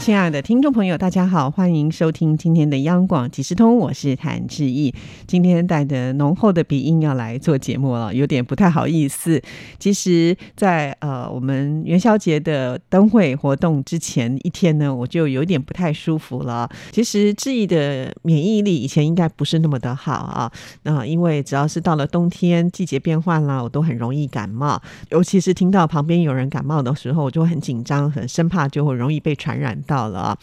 亲爱的听众朋友，大家好，欢迎收听今天的央广即时通，我是谭志毅。今天带着浓厚的鼻音要来做节目了，有点不太好意思。其实，在呃我们元宵节的灯会活动之前一天呢，我就有点不太舒服了。其实志毅的免疫力以前应该不是那么的好啊，那因为只要是到了冬天，季节变换了，我都很容易感冒。尤其是听到旁边有人感冒的时候，我就很紧张，很生怕就会容易被传染到。了啊，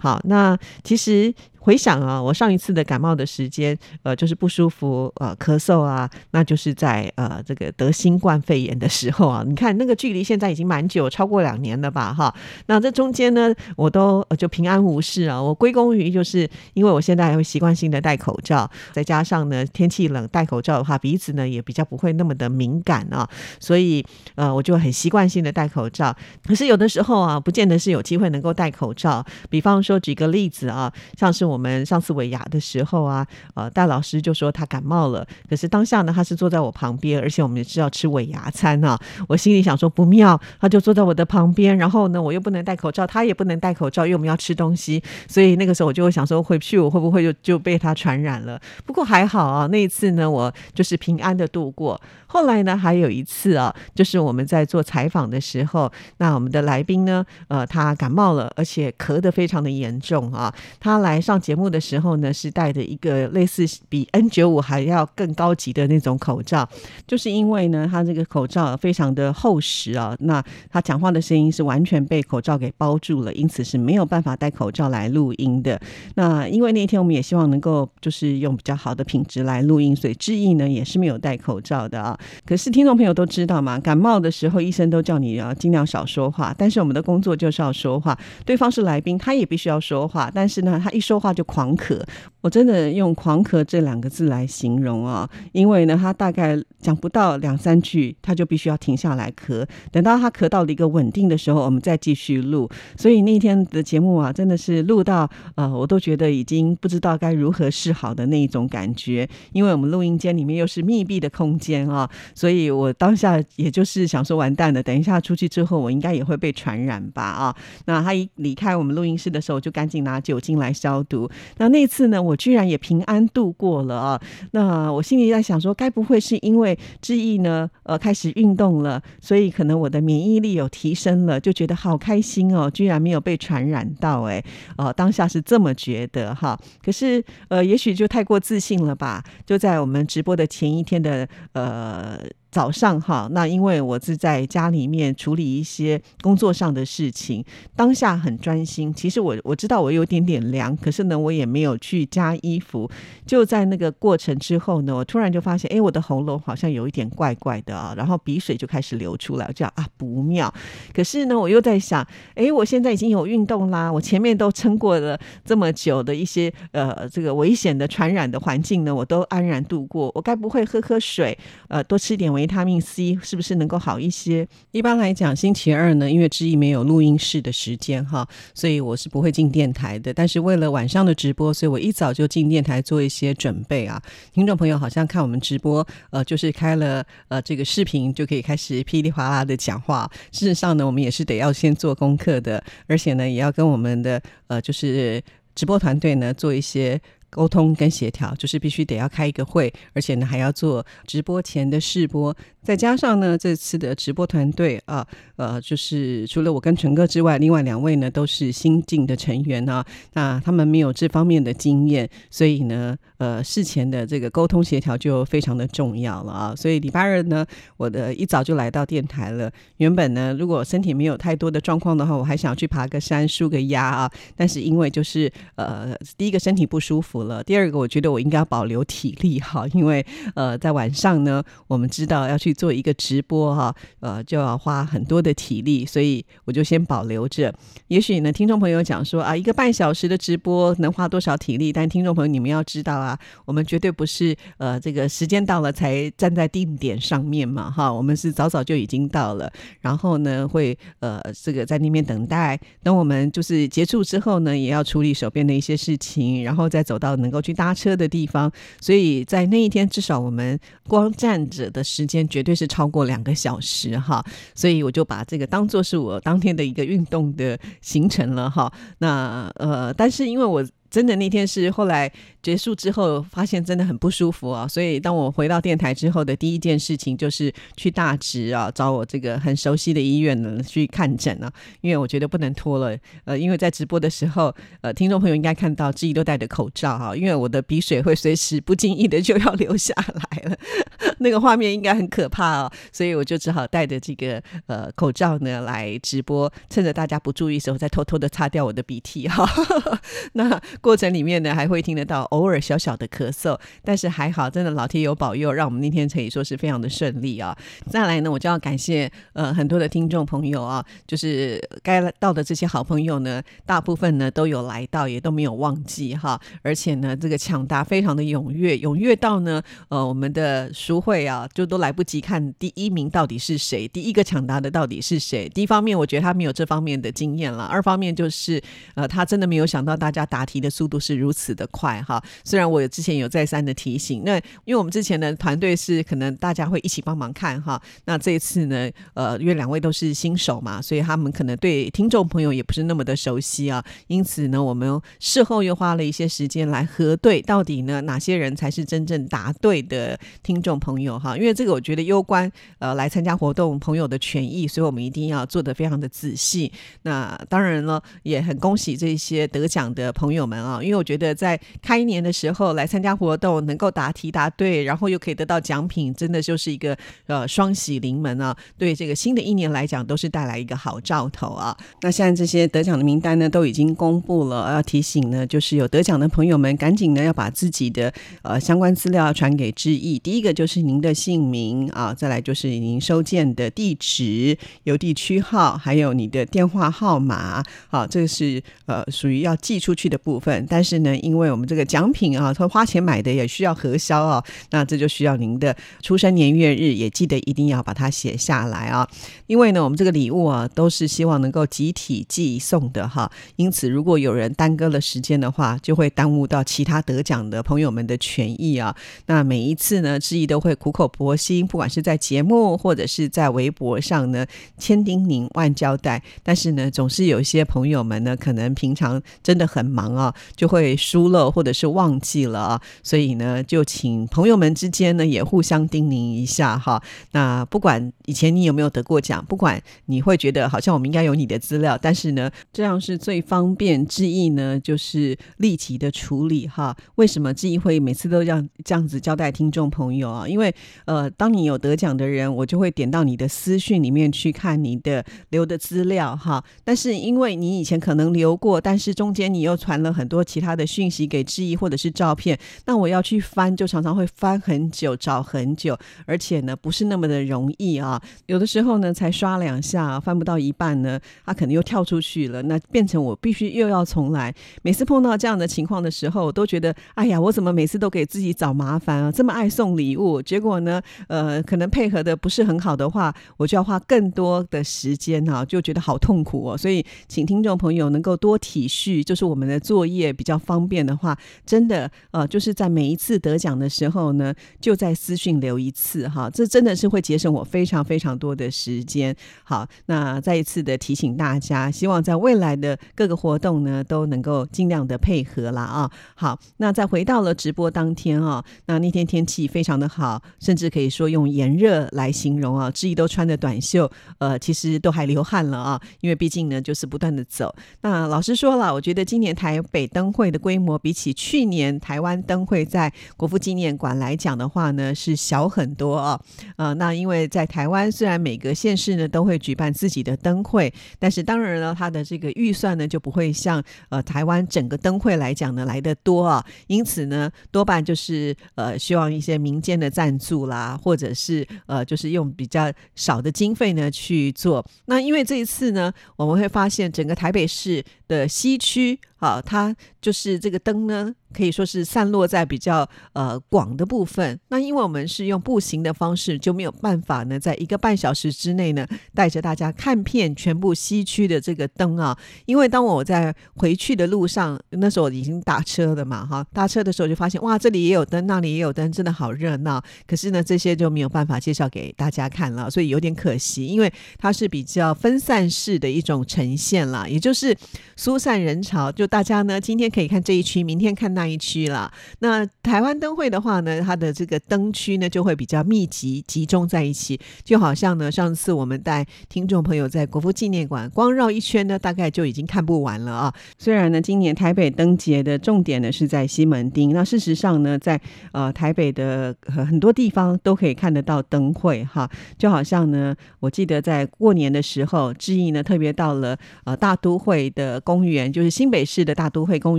好，那其实。回想啊，我上一次的感冒的时间，呃，就是不舒服，呃，咳嗽啊，那就是在呃这个得新冠肺炎的时候啊。你看那个距离现在已经蛮久，超过两年了吧？哈，那这中间呢，我都呃就平安无事啊。我归功于就是因为我现在还会习惯性的戴口罩，再加上呢天气冷戴口罩的话，鼻子呢也比较不会那么的敏感啊，所以呃我就很习惯性的戴口罩。可是有的时候啊，不见得是有机会能够戴口罩。比方说举个例子啊，像是我。我们上次尾牙的时候啊，呃，戴老师就说他感冒了，可是当下呢，他是坐在我旁边，而且我们也是要吃尾牙餐啊。我心里想说不妙，他就坐在我的旁边，然后呢，我又不能戴口罩，他也不能戴口罩，因为我们要吃东西，所以那个时候我就会想说，回去我会不会就就被他传染了？不过还好啊，那一次呢，我就是平安的度过。后来呢，还有一次啊，就是我们在做采访的时候，那我们的来宾呢，呃，他感冒了，而且咳得非常的严重啊，他来上。节目的时候呢，是戴着一个类似比 N 九五还要更高级的那种口罩，就是因为呢，他这个口罩非常的厚实啊，那他讲话的声音是完全被口罩给包住了，因此是没有办法戴口罩来录音的。那因为那一天我们也希望能够就是用比较好的品质来录音，所以志毅呢也是没有戴口罩的啊。可是听众朋友都知道嘛，感冒的时候医生都叫你要尽量少说话，但是我们的工作就是要说话，对方是来宾，他也必须要说话，但是呢，他一说话。就狂咳，我真的用“狂咳”这两个字来形容啊，因为呢，他大概讲不到两三句，他就必须要停下来咳。等到他咳到了一个稳定的时候，我们再继续录。所以那天的节目啊，真的是录到呃，我都觉得已经不知道该如何是好的那一种感觉。因为我们录音间里面又是密闭的空间啊，所以我当下也就是想说，完蛋了，等一下出去之后，我应该也会被传染吧啊。那他一离开我们录音室的时候，就赶紧拿酒精来消毒。那那次呢，我居然也平安度过了啊！那我心里在想说，该不会是因为志毅呢，呃，开始运动了，所以可能我的免疫力有提升了，就觉得好开心哦，居然没有被传染到，哎，哦，当下是这么觉得哈。可是，呃，也许就太过自信了吧？就在我们直播的前一天的，呃。早上哈，那因为我是在家里面处理一些工作上的事情，当下很专心。其实我我知道我有点点凉，可是呢，我也没有去加衣服。就在那个过程之后呢，我突然就发现，哎，我的喉咙好像有一点怪怪的啊，然后鼻水就开始流出来，我啊不妙。可是呢，我又在想，哎，我现在已经有运动啦，我前面都撑过了这么久的一些呃这个危险的传染的环境呢，我都安然度过。我该不会喝喝水，呃，多吃点。维他命 C 是不是能够好一些？一般来讲，星期二呢，因为之一没有录音室的时间哈，所以我是不会进电台的。但是为了晚上的直播，所以我一早就进电台做一些准备啊。听众朋友好像看我们直播，呃，就是开了呃这个视频就可以开始噼里啪啦的讲话。事实上呢，我们也是得要先做功课的，而且呢，也要跟我们的呃就是直播团队呢做一些。沟通跟协调，就是必须得要开一个会，而且呢还要做直播前的试播，再加上呢这次的直播团队啊，呃，就是除了我跟陈哥之外，另外两位呢都是新进的成员啊，那他们没有这方面的经验，所以呢，呃，事前的这个沟通协调就非常的重要了啊。所以礼拜二呢，我的一早就来到电台了。原本呢，如果身体没有太多的状况的话，我还想去爬个山、舒个压啊，但是因为就是呃，第一个身体不舒服。了。第二个，我觉得我应该要保留体力哈，因为呃，在晚上呢，我们知道要去做一个直播哈，呃，就要花很多的体力，所以我就先保留着。也许呢，听众朋友讲说啊，一个半小时的直播能花多少体力？但听众朋友，你们要知道啊，我们绝对不是呃，这个时间到了才站在定点上面嘛哈，我们是早早就已经到了，然后呢，会呃，这个在那边等待，等我们就是结束之后呢，也要处理手边的一些事情，然后再走到能够去搭车的地方。所以在那一天，至少我们光站着的时间绝对是超过两个小时哈。所以我就把这个当做是我当天的一个运动的行程了哈。那呃，但是因为我。真的那天是后来结束之后，发现真的很不舒服啊！所以当我回到电台之后的第一件事情，就是去大直啊，找我这个很熟悉的医院呢去看诊啊。因为我觉得不能拖了，呃，因为在直播的时候，呃，听众朋友应该看到志毅都戴着口罩哈，因为我的鼻水会随时不经意的就要流下来了，那个画面应该很可怕哦，所以我就只好戴着这个呃口罩呢来直播，趁着大家不注意的时候，再偷偷的擦掉我的鼻涕哈。那。过程里面呢，还会听得到偶尔小小的咳嗽，但是还好，真的老天有保佑，让我们那天可以说是非常的顺利啊。再来呢，我就要感谢呃很多的听众朋友啊，就是该到的这些好朋友呢，大部分呢都有来到，也都没有忘记哈。而且呢，这个抢答非常的踊跃，踊跃到呢，呃，我们的书会啊，就都来不及看第一名到底是谁，第一个抢答的到底是谁。第一方面，我觉得他没有这方面的经验了；二方面就是呃，他真的没有想到大家答题的。速度是如此的快哈，虽然我之前有再三的提醒，那因为我们之前的团队是可能大家会一起帮忙看哈，那这一次呢，呃，因为两位都是新手嘛，所以他们可能对听众朋友也不是那么的熟悉啊，因此呢，我们事后又花了一些时间来核对，到底呢哪些人才是真正答对的听众朋友哈，因为这个我觉得攸关呃来参加活动朋友的权益，所以我们一定要做的非常的仔细。那当然了，也很恭喜这些得奖的朋友们。啊，因为我觉得在开年的时候来参加活动，能够答题答对，然后又可以得到奖品，真的就是一个呃双喜临门啊！对这个新的一年来讲，都是带来一个好兆头啊。那现在这些得奖的名单呢，都已经公布了，要提醒呢，就是有得奖的朋友们，赶紧呢要把自己的呃相关资料传给志毅。第一个就是您的姓名啊，再来就是您收件的地址、邮递区号，还有你的电话号码。好，这个是呃属于要寄出去的部分分。但是呢，因为我们这个奖品啊，他花钱买的也需要核销啊，那这就需要您的出生年月日，也记得一定要把它写下来啊。因为呢，我们这个礼物啊，都是希望能够集体寄送的哈。因此，如果有人耽搁了时间的话，就会耽误到其他得奖的朋友们的权益啊。那每一次呢，志毅都会苦口婆心，不管是在节目或者是在微博上呢，千叮咛万交代。但是呢，总是有一些朋友们呢，可能平常真的很忙啊。就会疏漏或者是忘记了啊，所以呢，就请朋友们之间呢也互相叮咛一下哈。那不管以前你有没有得过奖，不管你会觉得好像我们应该有你的资料，但是呢，这样是最方便之意呢，就是立即的处理哈。为什么志毅会每次都这样这样子交代听众朋友啊？因为呃，当你有得奖的人，我就会点到你的私讯里面去看你的留的资料哈。但是因为你以前可能留过，但是中间你又传了很多其他的讯息给质疑或者是照片，那我要去翻，就常常会翻很久，找很久，而且呢不是那么的容易啊。有的时候呢才刷两下，翻不到一半呢，他可能又跳出去了，那变成我必须又要重来。每次碰到这样的情况的时候，我都觉得，哎呀，我怎么每次都给自己找麻烦啊？这么爱送礼物，结果呢，呃，可能配合的不是很好的话，我就要花更多的时间啊，就觉得好痛苦哦。所以，请听众朋友能够多体恤，就是我们的作业。也比较方便的话，真的呃，就是在每一次得奖的时候呢，就在私讯留一次哈，这真的是会节省我非常非常多的时间。好，那再一次的提醒大家，希望在未来的各个活动呢，都能够尽量的配合啦啊。好，那再回到了直播当天啊，那那天天气非常的好，甚至可以说用炎热来形容啊，志毅都穿着短袖，呃，其实都还流汗了啊，因为毕竟呢就是不断的走。那老实说了，我觉得今年台北。灯会的规模比起去年台湾灯会在国父纪念馆来讲的话呢，是小很多啊。呃，那因为在台湾，虽然每个县市呢都会举办自己的灯会，但是当然了，它的这个预算呢就不会像呃台湾整个灯会来讲呢来的多啊。因此呢，多半就是呃希望一些民间的赞助啦，或者是呃就是用比较少的经费呢去做。那因为这一次呢，我们会发现整个台北市的西区。好，它就是这个灯呢，可以说是散落在比较呃广的部分。那因为我们是用步行的方式，就没有办法呢，在一个半小时之内呢，带着大家看遍全部西区的这个灯啊。因为当我在回去的路上，那时候已经打车了嘛，哈，搭车的时候就发现哇，这里也有灯，那里也有灯，真的好热闹。可是呢，这些就没有办法介绍给大家看了，所以有点可惜，因为它是比较分散式的一种呈现了，也就是疏散人潮就。大家呢，今天可以看这一区，明天看那一区了。那台湾灯会的话呢，它的这个灯区呢就会比较密集，集中在一起。就好像呢，上次我们带听众朋友在国父纪念馆光绕一圈呢，大概就已经看不完了啊。虽然呢，今年台北灯节的重点呢是在西门町，那事实上呢，在呃台北的很多地方都可以看得到灯会哈。就好像呢，我记得在过年的时候，志毅呢特别到了呃大都会的公园，就是新北。市的大都会公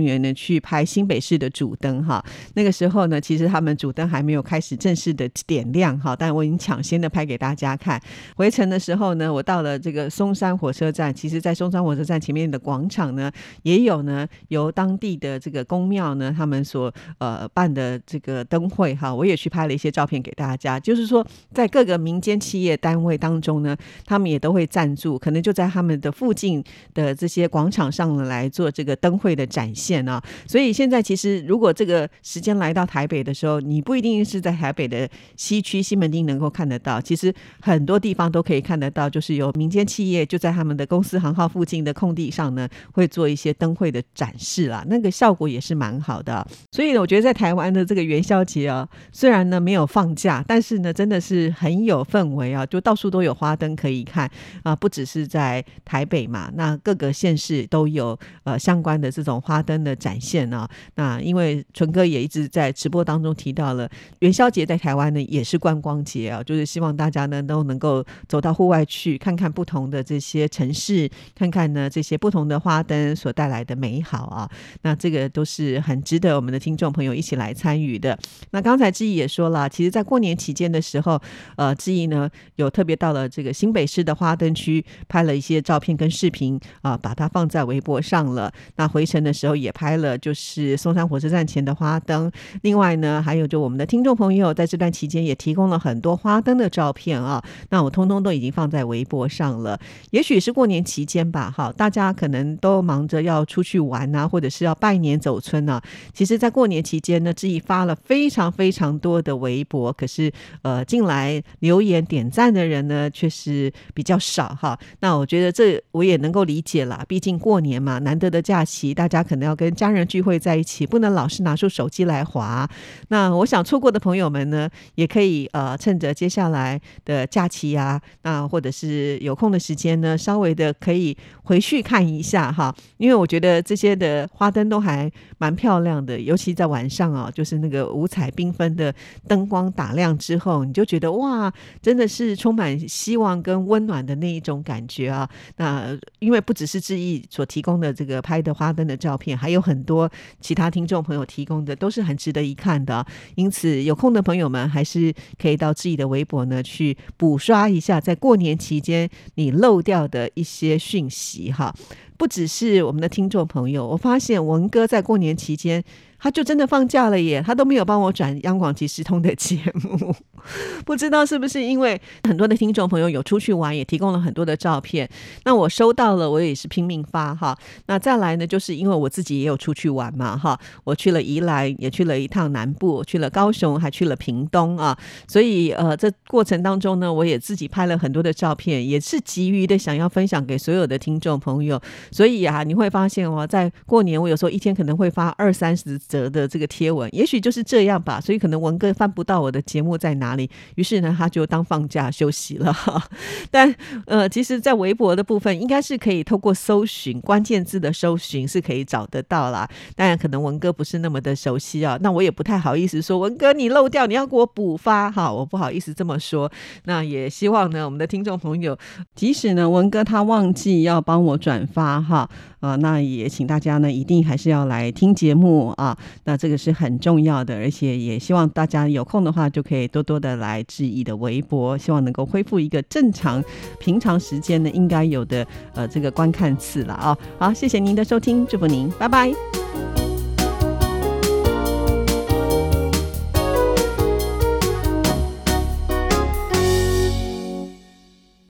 园呢，去拍新北市的主灯哈。那个时候呢，其实他们主灯还没有开始正式的点亮哈，但我已经抢先的拍给大家看。回程的时候呢，我到了这个松山火车站，其实，在松山火车站前面的广场呢，也有呢由当地的这个公庙呢，他们所呃办的这个灯会哈，我也去拍了一些照片给大家。就是说，在各个民间企业单位当中呢，他们也都会赞助，可能就在他们的附近的这些广场上来做这个。灯会的展现啊，所以现在其实是如果这个时间来到台北的时候，你不一定是在台北的西区西门町能够看得到，其实很多地方都可以看得到，就是有民间企业就在他们的公司行号附近的空地上呢，会做一些灯会的展示啊，那个效果也是蛮好的。所以呢，我觉得在台湾的这个元宵节啊，虽然呢没有放假，但是呢真的是很有氛围啊，就到处都有花灯可以看啊，不只是在台北嘛，那各个县市都有呃相关。的这种花灯的展现啊，那啊因为纯哥也一直在直播当中提到了元宵节在台湾呢也是观光节啊，就是希望大家呢都能够走到户外去看看不同的这些城市，看看呢这些不同的花灯所带来的美好啊，那这个都是很值得我们的听众朋友一起来参与的。那刚才志毅也说了，其实，在过年期间的时候，呃，志毅呢有特别到了这个新北市的花灯区拍了一些照片跟视频啊，把它放在微博上了。那回程的时候也拍了，就是松山火车站前的花灯。另外呢，还有就我们的听众朋友在这段期间也提供了很多花灯的照片啊。那我通通都已经放在微博上了。也许是过年期间吧，哈，大家可能都忙着要出去玩啊，或者是要拜年走春呢。其实，在过年期间呢，志毅发了非常非常多的微博，可是呃，进来留言点赞的人呢，却是比较少哈。那我觉得这我也能够理解啦，毕竟过年嘛，难得的假期。大家可能要跟家人聚会在一起，不能老是拿出手机来划。那我想错过的朋友们呢，也可以呃趁着接下来的假期啊，那或者是有空的时间呢，稍微的可以回去看一下哈。因为我觉得这些的花灯都还蛮漂亮的，尤其在晚上啊，就是那个五彩缤纷的灯光打亮之后，你就觉得哇，真的是充满希望跟温暖的那一种感觉啊。那因为不只是志毅所提供的这个拍的花。灯的照片还有很多其他听听众朋友提供的，都是很值得一看的。因此，有空的朋友们还是可以到自己的微博呢去补刷一下，在过年期间你漏掉的一些讯息哈。不只是我们的听众朋友，我发现文哥在过年期间。他就真的放假了耶，他都没有帮我转央广即时通的节目，不知道是不是因为很多的听众朋友有出去玩，也提供了很多的照片。那我收到了，我也是拼命发哈。那再来呢，就是因为我自己也有出去玩嘛哈，我去了宜兰，也去了一趟南部，去了高雄，还去了屏东啊。所以呃，这过程当中呢，我也自己拍了很多的照片，也是急于的想要分享给所有的听众朋友。所以啊，你会发现哦，在过年我有时候一天可能会发二三十则的这个贴文，也许就是这样吧。所以可能文哥翻不到我的节目在哪里，于是呢，他就当放假休息了。但呃，其实，在微博的部分，应该是可以透过搜寻关键字的搜寻是可以找得到啦。当然，可能文哥不是那么的熟悉啊，那我也不太好意思说文哥你漏掉，你要给我补发哈，我不好意思这么说。那也希望呢，我们的听众朋友，即使呢文哥他忘记要帮我转发哈，啊，那也请大家呢一定还是要来听节目啊，那这个是很重要的，而且也希望大家有空的话就可以多多的来质疑的微博，希望能够恢复一个正常平常时间呢应该有的呃这个观看次了啊。好，谢谢您的收听，祝福您，拜拜。